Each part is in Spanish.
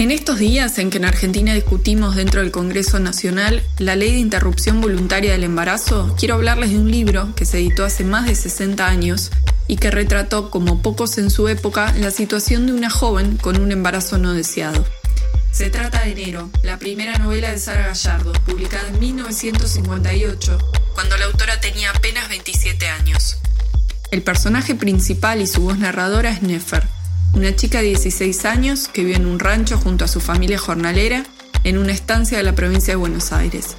En estos días en que en Argentina discutimos dentro del Congreso Nacional la ley de interrupción voluntaria del embarazo, quiero hablarles de un libro que se editó hace más de 60 años y que retrató, como pocos en su época, la situación de una joven con un embarazo no deseado. Se trata de Enero, la primera novela de Sara Gallardo, publicada en 1958, cuando la autora tenía apenas 27 años. El personaje principal y su voz narradora es Nefer, una chica de 16 años que vive en un rancho junto a su familia jornalera en una estancia de la provincia de Buenos Aires.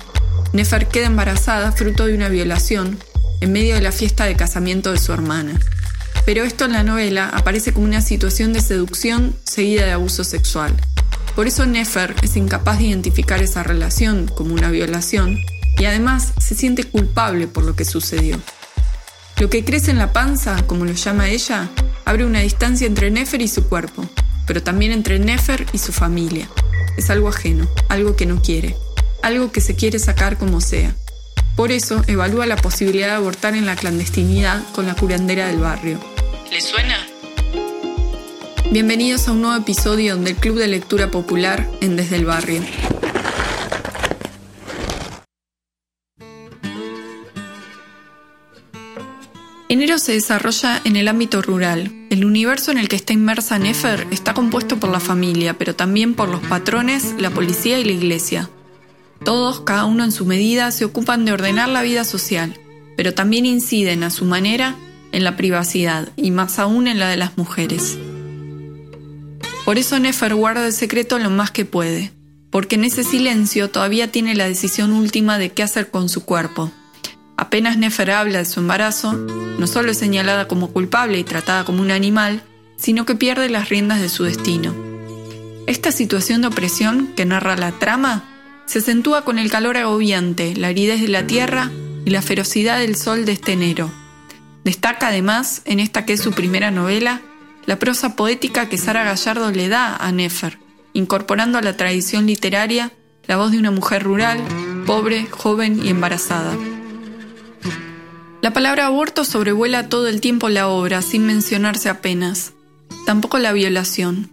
Nefer queda embarazada fruto de una violación en medio de la fiesta de casamiento de su hermana. Pero esto en la novela aparece como una situación de seducción seguida de abuso sexual. Por eso Nefer es incapaz de identificar esa relación como una violación y además se siente culpable por lo que sucedió. Lo que crece en la panza, como lo llama ella, abre una distancia entre Nefer y su cuerpo, pero también entre Nefer y su familia. Es algo ajeno, algo que no quiere, algo que se quiere sacar como sea. Por eso evalúa la posibilidad de abortar en la clandestinidad con la curandera del barrio. ¿Le suena? Bienvenidos a un nuevo episodio del Club de Lectura Popular en Desde el Barrio. Enero se desarrolla en el ámbito rural. El universo en el que está inmersa Nefer está compuesto por la familia, pero también por los patrones, la policía y la iglesia. Todos, cada uno en su medida, se ocupan de ordenar la vida social, pero también inciden a su manera en la privacidad y más aún en la de las mujeres. Por eso Nefer guarda el secreto lo más que puede, porque en ese silencio todavía tiene la decisión última de qué hacer con su cuerpo. Apenas Nefer habla de su embarazo, no solo es señalada como culpable y tratada como un animal, sino que pierde las riendas de su destino. Esta situación de opresión que narra la trama se acentúa con el calor agobiante, la aridez de la tierra y la ferocidad del sol de este enero. Destaca además, en esta que es su primera novela, la prosa poética que Sara Gallardo le da a Nefer, incorporando a la tradición literaria la voz de una mujer rural, pobre, joven y embarazada. La palabra aborto sobrevuela todo el tiempo la obra, sin mencionarse apenas. Tampoco la violación.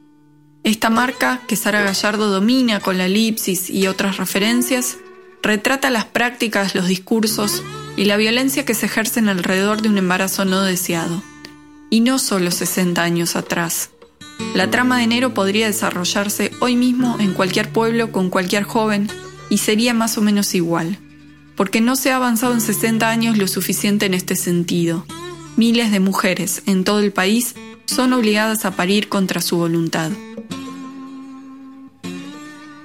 Esta marca, que Sara Gallardo domina con la elipsis y otras referencias, retrata las prácticas, los discursos y la violencia que se ejercen alrededor de un embarazo no deseado. Y no solo 60 años atrás. La trama de enero podría desarrollarse hoy mismo en cualquier pueblo con cualquier joven y sería más o menos igual porque no se ha avanzado en 60 años lo suficiente en este sentido. Miles de mujeres en todo el país son obligadas a parir contra su voluntad.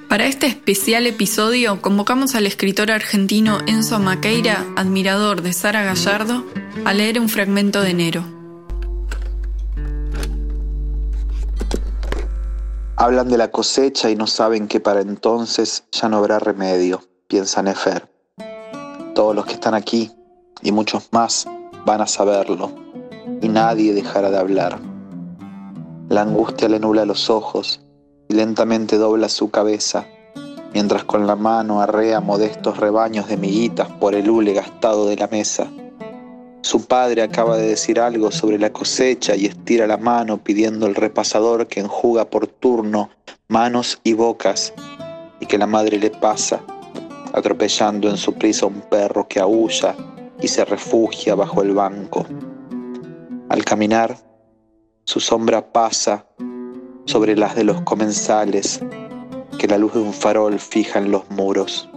Para este especial episodio convocamos al escritor argentino Enzo Maqueira, admirador de Sara Gallardo, a leer un fragmento de enero. Hablan de la cosecha y no saben que para entonces ya no habrá remedio, piensa Nefer. Todos los que están aquí y muchos más van a saberlo y nadie dejará de hablar. La angustia le nubla los ojos y lentamente dobla su cabeza, mientras con la mano arrea modestos rebaños de miguitas por el hule gastado de la mesa. Su padre acaba de decir algo sobre la cosecha y estira la mano pidiendo el repasador que enjuga por turno manos y bocas y que la madre le pasa atropellando en su prisa un perro que aúlla y se refugia bajo el banco. Al caminar, su sombra pasa sobre las de los comensales que la luz de un farol fija en los muros.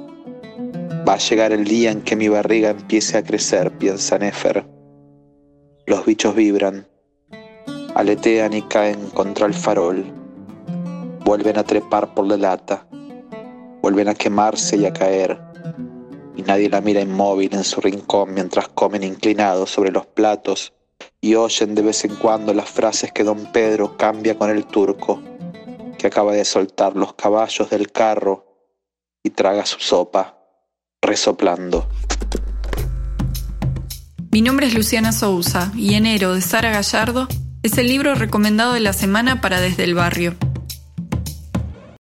Va a llegar el día en que mi barriga empiece a crecer, piensa Nefer. Los bichos vibran, aletean y caen contra el farol, vuelven a trepar por la lata vuelven a quemarse y a caer, y nadie la mira inmóvil en su rincón mientras comen inclinados sobre los platos y oyen de vez en cuando las frases que don Pedro cambia con el turco, que acaba de soltar los caballos del carro y traga su sopa, resoplando. Mi nombre es Luciana Sousa y Enero de Sara Gallardo es el libro recomendado de la semana para Desde el Barrio.